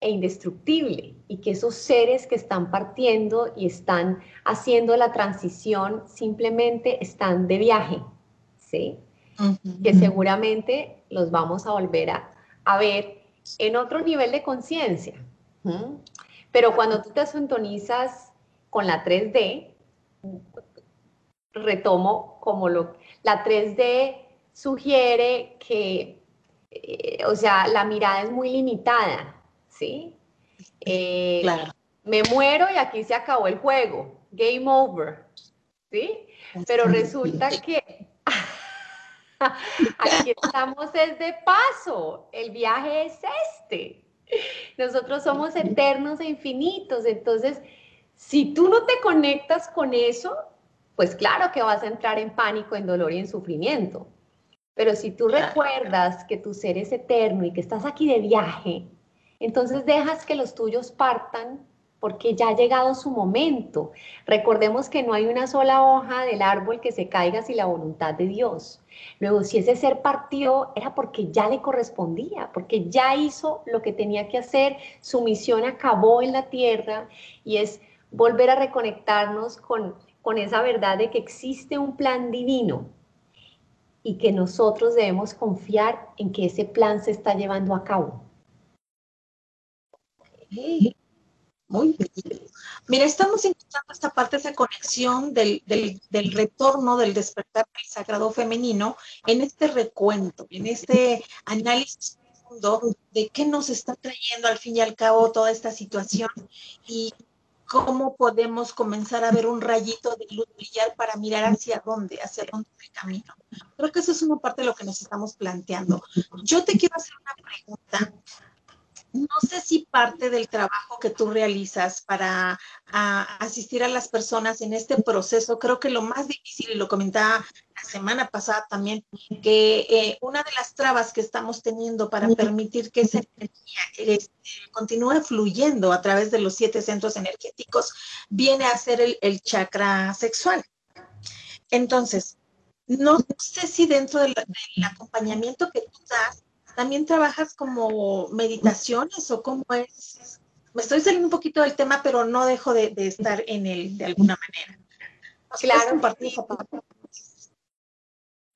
e indestructible y que esos seres que están partiendo y están haciendo la transición simplemente están de viaje, ¿sí? Que seguramente los vamos a volver a, a ver en otro nivel de conciencia. Pero cuando tú te sintonizas con la 3D, retomo como lo... La 3D sugiere que, eh, o sea, la mirada es muy limitada, ¿sí? Eh, claro. Me muero y aquí se acabó el juego, game over, ¿sí? Pero resulta que Aquí estamos desde paso, el viaje es este. Nosotros somos eternos e infinitos, entonces si tú no te conectas con eso, pues claro que vas a entrar en pánico, en dolor y en sufrimiento. Pero si tú recuerdas que tu ser es eterno y que estás aquí de viaje, entonces dejas que los tuyos partan porque ya ha llegado su momento. Recordemos que no hay una sola hoja del árbol que se caiga sin la voluntad de Dios. Luego, si ese ser partió, era porque ya le correspondía, porque ya hizo lo que tenía que hacer, su misión acabó en la tierra y es volver a reconectarnos con, con esa verdad de que existe un plan divino y que nosotros debemos confiar en que ese plan se está llevando a cabo.
Muy bien. Mira, estamos encontrando esta parte, esa conexión del, del, retorno, del despertar del sagrado femenino en este recuento, en este análisis de qué nos está trayendo al fin y al cabo toda esta situación y cómo podemos comenzar a ver un rayito de luz brillar para mirar hacia dónde, hacia dónde el camino. Creo que eso es una parte de lo que nos estamos planteando. Yo te quiero hacer una pregunta no sé si parte del trabajo que tú realizas para asistir a las personas en este proceso, creo que lo más difícil, y lo comentaba la semana pasada también, que eh, una de las trabas que estamos teniendo para permitir que esa energía este, continúe fluyendo a través de los siete centros energéticos viene a ser el, el chakra sexual. Entonces, no sé si dentro del acompañamiento que tú das, ¿También trabajas como meditaciones o cómo es? Me estoy saliendo un poquito del tema, pero no dejo de, estar en él de alguna manera.
Claro.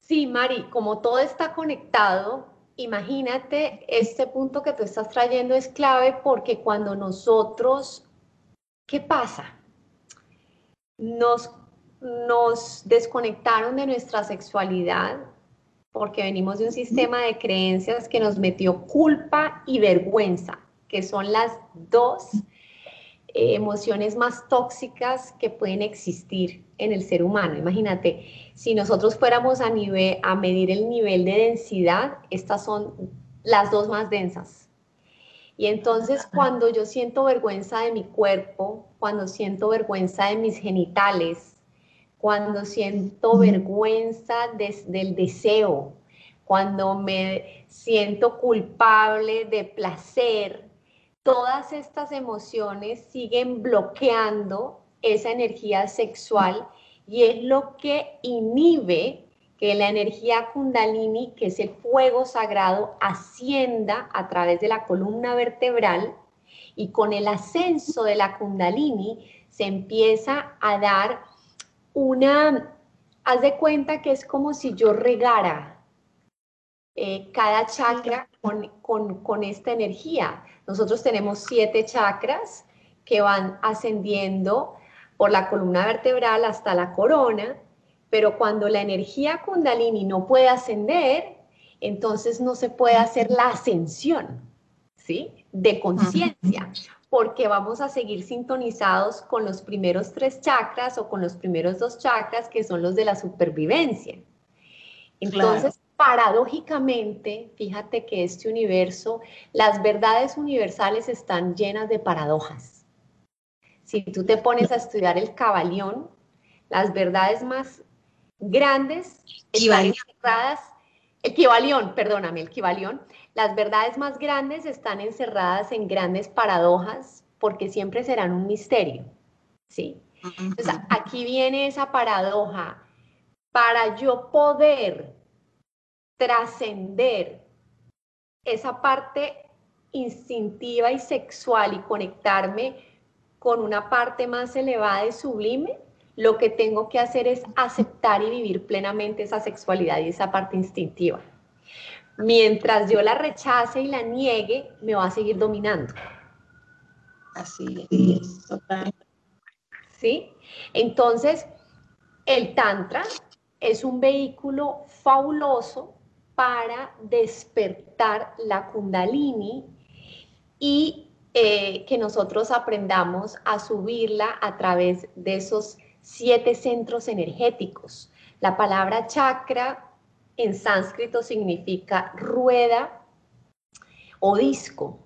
Sí, Mari, como todo está conectado, imagínate, este punto que tú estás trayendo es clave porque cuando nosotros ¿Qué pasa? Nos, nos desconectaron de nuestra sexualidad porque venimos de un sistema de creencias que nos metió culpa y vergüenza, que son las dos eh, emociones más tóxicas que pueden existir en el ser humano. Imagínate, si nosotros fuéramos a, nivel, a medir el nivel de densidad, estas son las dos más densas. Y entonces cuando yo siento vergüenza de mi cuerpo, cuando siento vergüenza de mis genitales, cuando siento vergüenza del deseo, cuando me siento culpable de placer, todas estas emociones siguen bloqueando esa energía sexual y es lo que inhibe que la energía kundalini, que es el fuego sagrado, ascienda a través de la columna vertebral y con el ascenso de la kundalini se empieza a dar una, haz de cuenta que es como si yo regara eh, cada chakra con, con esta energía. Nosotros tenemos siete chakras que van ascendiendo por la columna vertebral hasta la corona, pero cuando la energía kundalini no puede ascender, entonces no se puede hacer la ascensión, ¿sí? De conciencia, porque vamos a seguir sintonizados con los primeros tres chakras o con los primeros dos chakras que son los de la supervivencia. Entonces, paradójicamente, fíjate que este universo, las verdades universales están llenas de paradojas. Si tú te pones a estudiar el cabalión, las verdades más grandes están encerradas, el kibalión, perdóname, el kibalión, las verdades más grandes están encerradas en grandes paradojas porque siempre serán un misterio, ¿sí? Entonces, aquí viene esa paradoja. Para yo poder trascender esa parte instintiva y sexual y conectarme con una parte más elevada y sublime, lo que tengo que hacer es aceptar y vivir plenamente esa sexualidad y esa parte instintiva. Mientras yo la rechace y la niegue, me va a seguir dominando.
Así es,
¿Sí? Entonces, el Tantra es un vehículo fabuloso para despertar la kundalini y eh, que nosotros aprendamos a subirla a través de esos siete centros energéticos. La palabra chakra en sánscrito significa rueda o disco.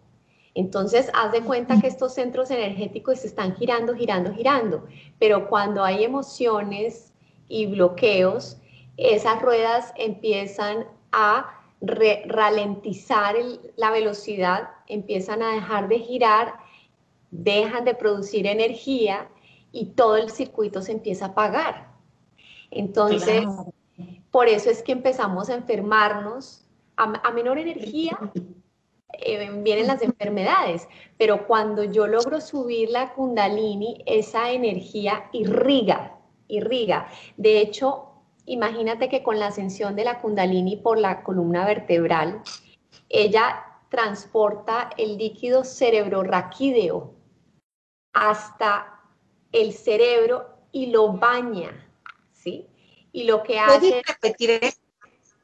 Entonces, haz de cuenta que estos centros energéticos están girando, girando, girando, pero cuando hay emociones y bloqueos, esas ruedas empiezan a ralentizar la velocidad, empiezan a dejar de girar, dejan de producir energía y todo el circuito se empieza a apagar. Entonces, por eso es que empezamos a enfermarnos a, menor energía. Eh, vienen las enfermedades, pero cuando yo logro subir la kundalini, esa energía irriga, irriga. De hecho, Imagínate que con la ascensión de la kundalini por la columna vertebral, ella transporta el líquido cerebro-raquídeo hasta el cerebro y lo baña, ¿sí? Y lo que hace...
repetir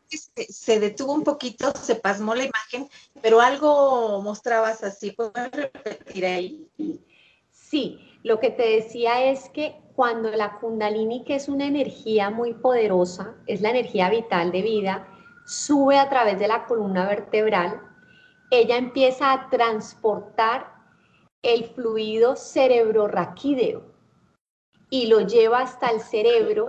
Se, detuvo un poquito, se pasmó la imagen, pero algo mostrabas así. ¿Puedes repetir ahí?
Sí, lo que te decía es que cuando la kundalini, que es una energía muy poderosa, es la energía vital de vida, sube a través de la columna vertebral, ella empieza a transportar el fluido cerebro-raquídeo y lo lleva hasta el cerebro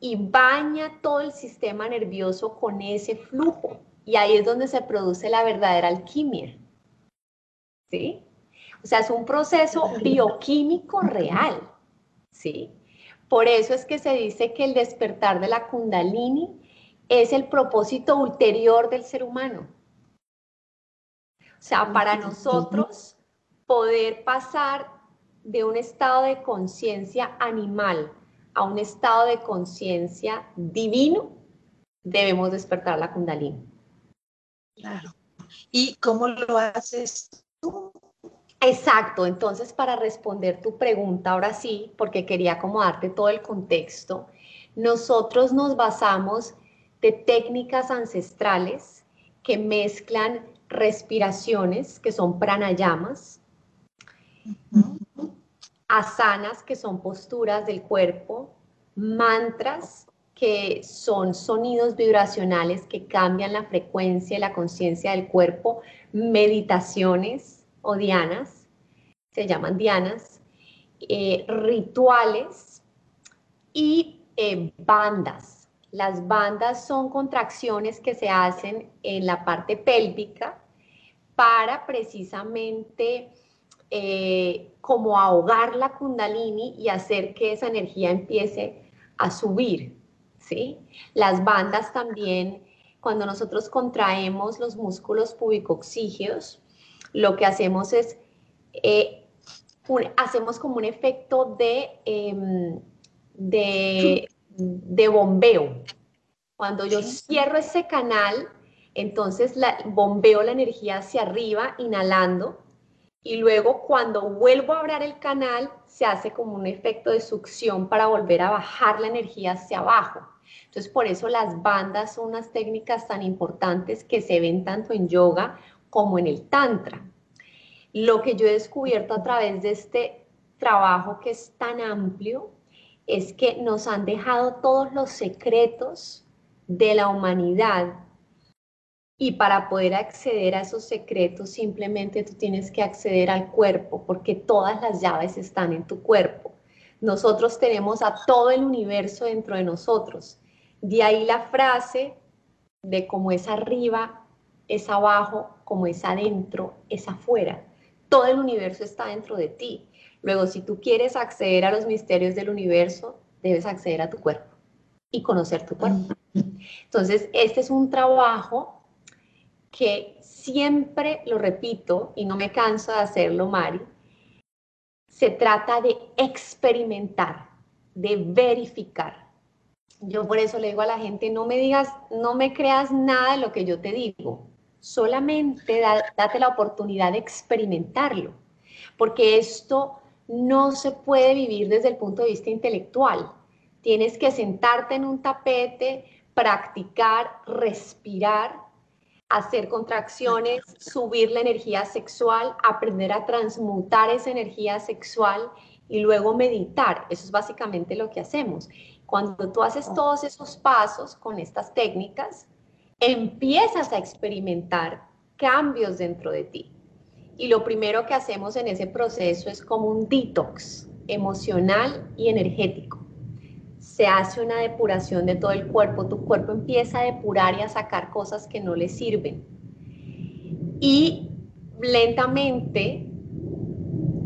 y baña todo el sistema nervioso con ese flujo. Y ahí es donde se produce la verdadera alquimia. ¿Sí? O sea, es un proceso bioquímico real. ¿Sí? Por eso es que se dice que el despertar de la kundalini es el propósito ulterior del ser humano. O sea, para nosotros poder pasar de un estado de conciencia animal a un estado de conciencia divino, debemos despertar la kundalini.
Claro. ¿Y cómo lo haces tú?
Exacto, entonces para responder tu pregunta ahora sí, porque quería como darte todo el contexto, nosotros nos basamos de técnicas ancestrales que mezclan respiraciones, que son pranayamas, asanas, que son posturas del cuerpo, mantras, que son sonidos vibracionales que cambian la frecuencia y la conciencia del cuerpo, meditaciones o dianas, se llaman dianas, eh, rituales y eh, bandas. Las bandas son contracciones que se hacen en la parte pélvica para precisamente eh, como ahogar la kundalini y hacer que esa energía empiece a subir, ¿sí? Las bandas también, cuando nosotros contraemos los músculos pubicoxígeos, lo que hacemos es, eh, hacemos como un efecto de, em, de, de, bombeo. Cuando yo cierro ese canal, entonces la, bombeo la energía hacia arriba, inhalando, y luego cuando vuelvo a abrir el canal, se hace como un efecto de succión para volver a bajar la energía hacia abajo. Entonces, por eso las bandas son unas técnicas tan importantes que se ven tanto en yoga como en el tantra. Lo que yo he descubierto a través de este trabajo que es tan amplio es que nos han dejado todos los secretos de la humanidad y para poder acceder a esos secretos, simplemente tú tienes que acceder al cuerpo, porque todas las llaves están en tu cuerpo. Nosotros tenemos a todo el universo dentro de nosotros. De ahí la frase de como es arriba, es abajo, como es adentro, es afuera. Todo el universo está dentro de ti. Luego, si tú quieres acceder a los misterios del universo, debes acceder a tu cuerpo y conocer tu cuerpo. Entonces, este es un trabajo que siempre lo repito y no me canso de hacerlo, Mari, se trata de experimentar, de verificar. Yo por eso le digo a la gente, no me digas, no me creas nada de lo que yo te digo, solamente date la oportunidad de experimentarlo, porque esto no se puede vivir desde el punto de vista intelectual. Tienes que sentarte en un tapete, practicar, respirar hacer contracciones, subir la energía sexual, aprender a transmutar esa energía sexual y luego meditar. Eso es básicamente lo que hacemos. Cuando tú haces todos esos pasos con estas técnicas, empiezas a experimentar cambios dentro de ti. Y lo primero que hacemos en ese proceso es como un detox emocional y energético se hace una depuración de todo el cuerpo, tu cuerpo empieza a depurar y a sacar cosas que no le sirven. Y lentamente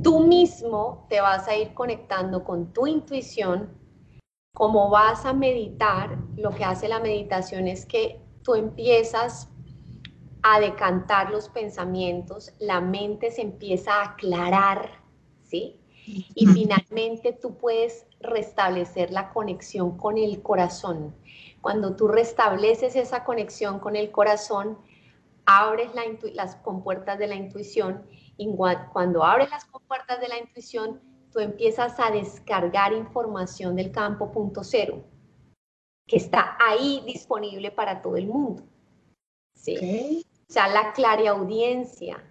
tú mismo te vas a ir conectando con tu intuición. Como vas a meditar, lo que hace la meditación es que tú empiezas a decantar los pensamientos, la mente se empieza a aclarar, ¿sí? Y finalmente tú puedes restablecer la conexión con el corazón. Cuando tú restableces esa conexión con el corazón, abres las compuertas de la intuición y cuando abres las compuertas de la intuición, tú empiezas a descargar información del campo punto cero, que está ahí disponible para todo el mundo. ¿sí? O sea, la clariaudiencia,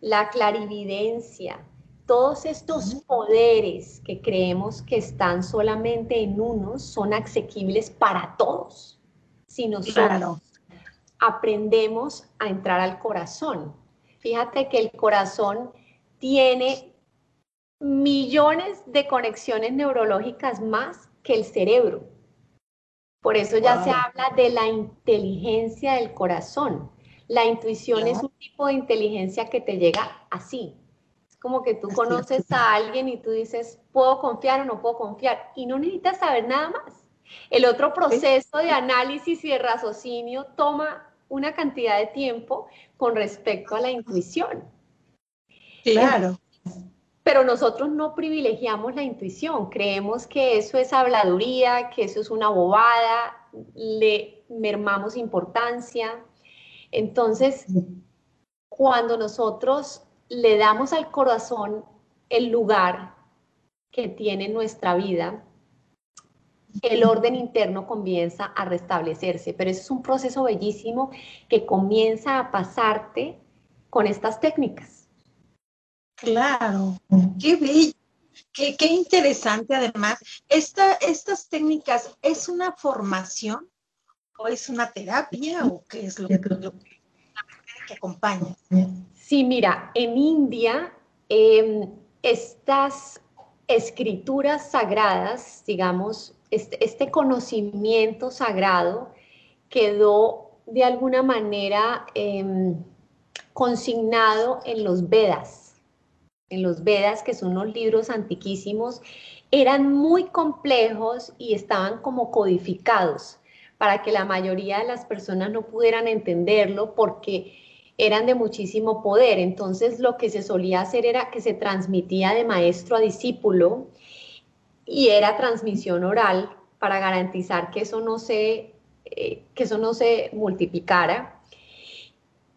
la clarividencia, todos estos poderes que creemos que están solamente en unos son asequibles para todos. Si nosotros aprendemos a entrar al corazón. Fíjate que el corazón tiene millones de conexiones neurológicas más que el cerebro. Por eso ya se habla de la inteligencia del corazón. La intuición es un tipo de inteligencia que te llega así, como que tú conoces a alguien y tú dices, ¿puedo confiar o no puedo confiar? Y no necesitas saber nada más. El otro proceso de análisis y de raciocinio toma una cantidad de tiempo con respecto a la intuición.
Claro.
Pero nosotros no privilegiamos la intuición, creemos que eso es habladuría, que eso es una bobada, le mermamos importancia. Entonces, cuando nosotros le damos al corazón el lugar que tiene nuestra vida, el orden interno comienza a restablecerse, pero eso es un proceso bellísimo que comienza a pasarte con estas técnicas.
Claro, qué bello, qué, interesante además. Esta, estas técnicas, ¿es una formación o es una terapia o qué es lo, que, que acompaña?
Sí, mira, en India em, estas escrituras sagradas, digamos, este, este, conocimiento sagrado quedó de alguna manera em, consignado en los Vedas, en los Vedas, que son unos libros antiquísimos, eran muy complejos y estaban como codificados para que la mayoría de las personas no pudieran entenderlo porque eran de muchísimo poder. Entonces lo que se solía hacer era que se transmitía de maestro a discípulo y era transmisión oral para garantizar que eso no se, eh, que eso no se multiplicara.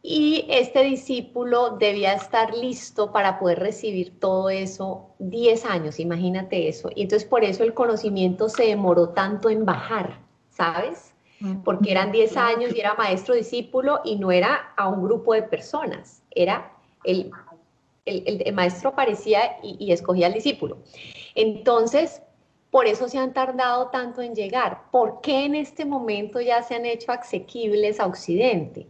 Y este discípulo debía estar listo para poder recibir todo eso 10 años, imagínate eso. Y entonces por eso el conocimiento se demoró tanto en bajar, ¿sabes? porque eran 10 años y era maestro discípulo y no era a un grupo de personas, era el, el, maestro aparecía y, y, escogía al discípulo. Entonces, por eso se han tardado tanto en llegar. ¿Por qué en este momento ya se han hecho asequibles a Occidente?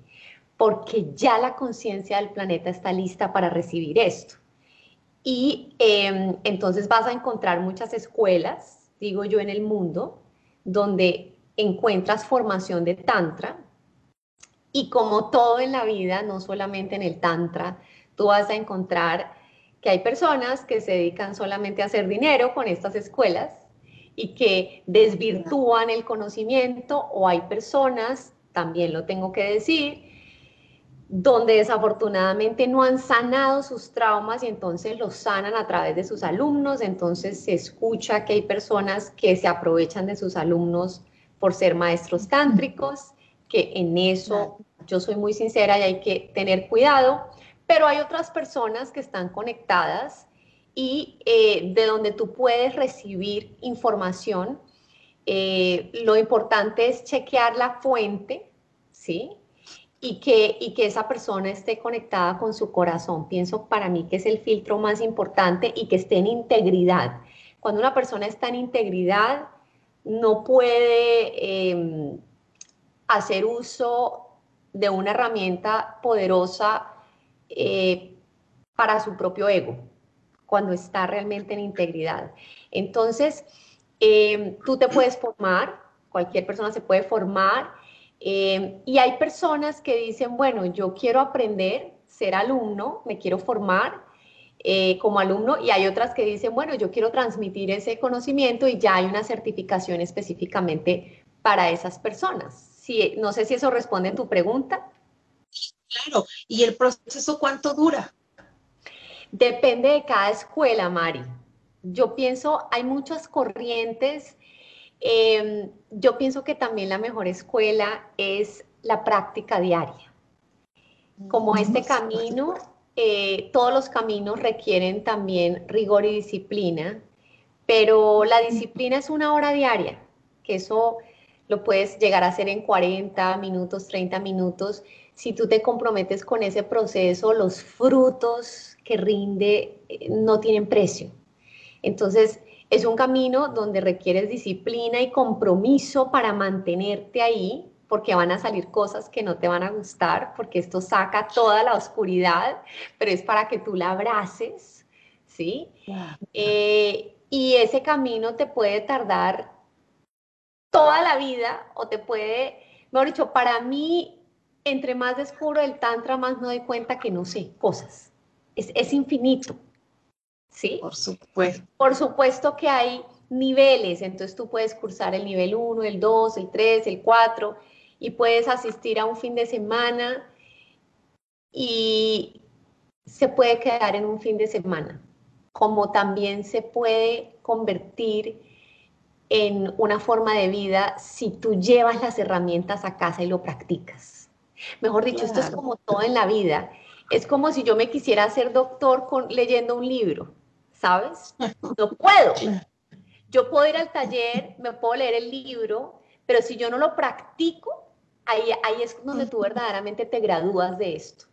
Porque ya la conciencia del planeta está lista para recibir esto. Y em, entonces vas a encontrar muchas escuelas, digo yo, en el mundo, donde encuentras formación de Tantra y como todo en la vida, no solamente en el Tantra, tú vas a encontrar que hay personas que se dedican solamente a hacer dinero con estas escuelas y que desvirtúan el conocimiento o hay personas, también lo tengo que decir, donde desafortunadamente no han sanado sus traumas y entonces los sanan a través de sus alumnos, entonces se escucha que hay personas que se aprovechan de sus alumnos por ser maestros tántricos, que en eso yo soy muy sincera y hay que tener cuidado, pero hay otras personas que están conectadas y eh, de donde tú puedes recibir información. Eh, lo importante es chequear la fuente, ¿sí? Y que, y que esa persona esté conectada con su corazón. Pienso para mí que es el filtro más importante y que esté en integridad. Cuando una persona está en integridad, no puede em, hacer uso de una herramienta poderosa eh, para su propio ego, cuando está realmente en integridad. Entonces, em, tú te puedes formar, cualquier persona se puede formar, em, y hay personas que dicen, bueno, yo quiero aprender, ser alumno, me quiero formar, eh, como alumno y hay otras que dicen, bueno, yo quiero transmitir ese conocimiento y ya hay una certificación específicamente para esas personas. Si, no sé si eso responde a tu pregunta.
Claro, ¿y el proceso cuánto dura?
Depende de cada escuela, Mari. Yo pienso, hay muchas corrientes. Em, yo pienso que también la mejor escuela es la práctica diaria. Como este camino eh, todos los caminos requieren también rigor y disciplina, pero la disciplina es una hora diaria, que eso lo puedes llegar a hacer en 40 minutos, 30 minutos. Si tú te comprometes con ese proceso, los frutos que rinde eh, no tienen precio. Entonces, es un camino donde requieres disciplina y compromiso para mantenerte ahí, porque van a salir cosas que no te van a gustar, porque esto saca toda la oscuridad, pero es para que tú la abraces, ¿sí? Eh, y ese camino te puede tardar toda la vida o te puede, mejor dicho, para mí, entre más descubro el tantra, más me doy cuenta que no sé cosas. Es, es infinito, ¿sí?
Por supuesto.
Por supuesto que hay niveles, entonces tú puedes cursar el nivel 1, el 2, el 3, el 4, y puedes asistir a un fin de semana y se puede quedar en un fin de semana, como también se puede convertir en una forma de vida si tú llevas las herramientas a casa y lo practicas. Mejor dicho, esto es como todo en la vida. Es como si yo me quisiera hacer doctor con, leyendo un libro, ¿sabes? No puedo. Yo puedo ir al taller, me puedo leer el libro, pero si yo no lo practico, ahí, ahí es donde tú verdaderamente te gradúas de esto.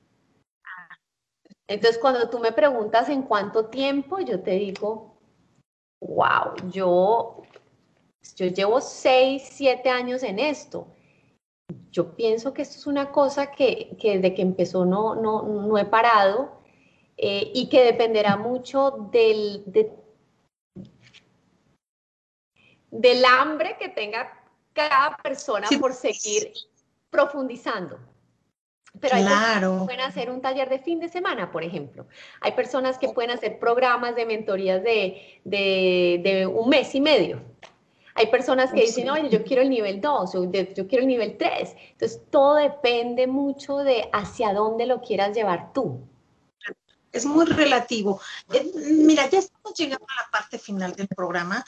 Entonces, cuando tú me preguntas en cuánto tiempo, yo te digo, wow, yo, yo llevo seis, siete años en esto. Yo pienso que esto es una cosa que, desde que empezó no, no, no he parado eh, y que dependerá mucho del, del hambre que tenga cada persona por seguir profundizando. Pero hay personas que pueden hacer un taller de fin de semana, por ejemplo. Hay personas que pueden hacer programas de mentorías de, de, un mes y medio. Hay personas que dicen, oye, yo quiero el nivel 2 o yo quiero el nivel 3. Entonces, todo depende mucho de hacia dónde lo quieras llevar tú.
Es muy relativo. Eh, mira, ya estamos llegando a la parte final del programa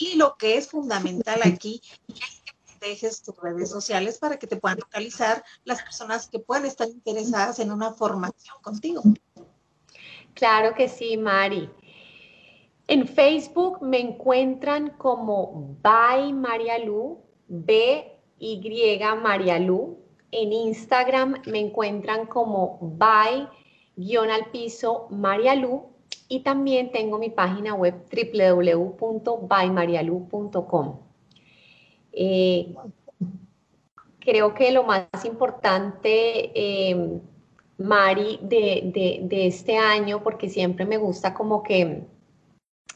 y lo que es fundamental aquí es que dejes tus redes sociales para que te puedan localizar las personas que puedan estar interesadas en una formación contigo.
Claro que sí, Mari. En Facebook me encuentran como By María Lu, B Y María Lu. En Instagram me encuentran como By guion al piso María Lu y también tengo mi página web www.bymarialu.com. Eh, creo que lo más importante, eh, Mari, de, este año, porque siempre me gusta como que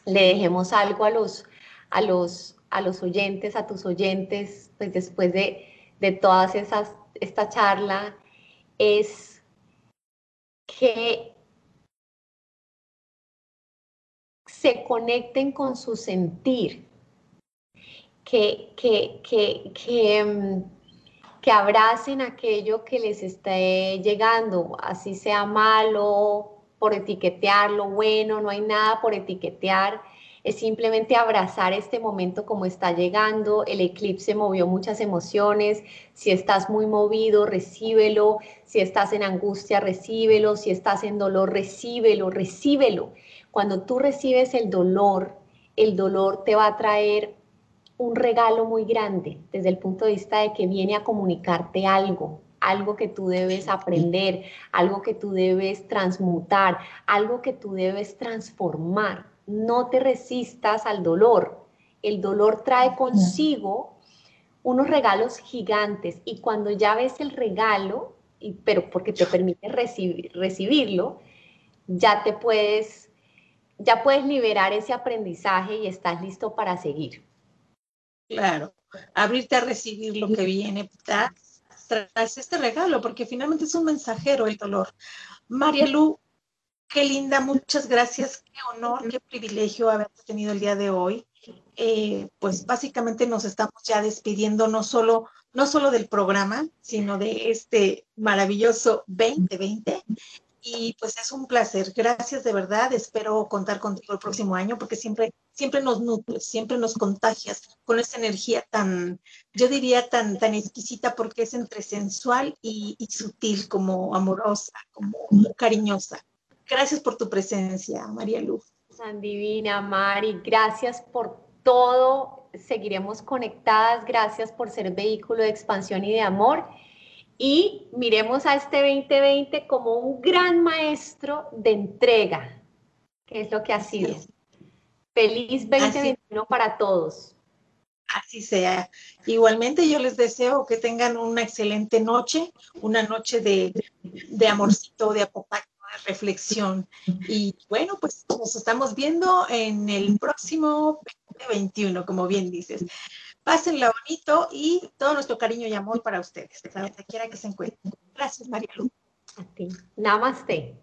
le dejemos algo a los, a los, a los oyentes, a tus oyentes, pues después de, de todas esas, esta charla, es que se conecten con su sentir, que, que, que, que, mm, que abracen aquello que les esté llegando, así sea malo, por etiquetearlo, bueno, no hay nada por etiquetear, es simplemente abrazar este momento como está llegando. El eclipse movió muchas emociones. Si estás muy movido, recíbelo. Si estás en angustia, recíbelo. Si estás en dolor, recíbelo, recíbelo. Cuando tú recibes el dolor, el dolor te va a traer un regalo muy grande desde el punto de vista de que viene a comunicarte algo, algo que tú debes aprender, algo que tú debes transmutar, algo que tú debes transformar. No te resistas al dolor. El dolor trae consigo unos regalos gigantes y cuando ya ves el regalo, pero porque te permite recibirlo, ya te puedes ya puedes liberar ese aprendizaje y estás listo para seguir.
Claro, abrirte a recibir lo que viene tras este regalo, porque finalmente es un mensajero el dolor. María Lu, qué linda, muchas gracias, qué honor, qué privilegio haber tenido el día de hoy. Eh, pues básicamente nos estamos ya despidiendo no solo, no solo del programa, sino de este maravilloso 2020 y pues es un placer. Gracias de verdad. Espero contar contigo el próximo año porque siempre, siempre nos nutres, siempre nos contagias con esa energía tan, yo diría tan, tan exquisita porque es entre sensual y, sutil, como amorosa, como cariñosa. Gracias por tu presencia, María Luz.
San divina, Mari. Gracias por todo. Seguiremos conectadas. Gracias por ser vehículo de expansión y de amor y miremos a este 2020 como un gran maestro de entrega, que es lo que ha sido. Feliz 2021 para todos.
Así sea. Igualmente yo les deseo que tengan una excelente noche, una noche de, de amorcito, de apopacto, de reflexión. Y bueno, pues nos estamos viendo en el próximo 2021, como bien dices. Pásenla bonito y todo nuestro cariño y amor para ustedes, Para donde quiera que se encuentren. Gracias, María Luz.
A ti. Namaste.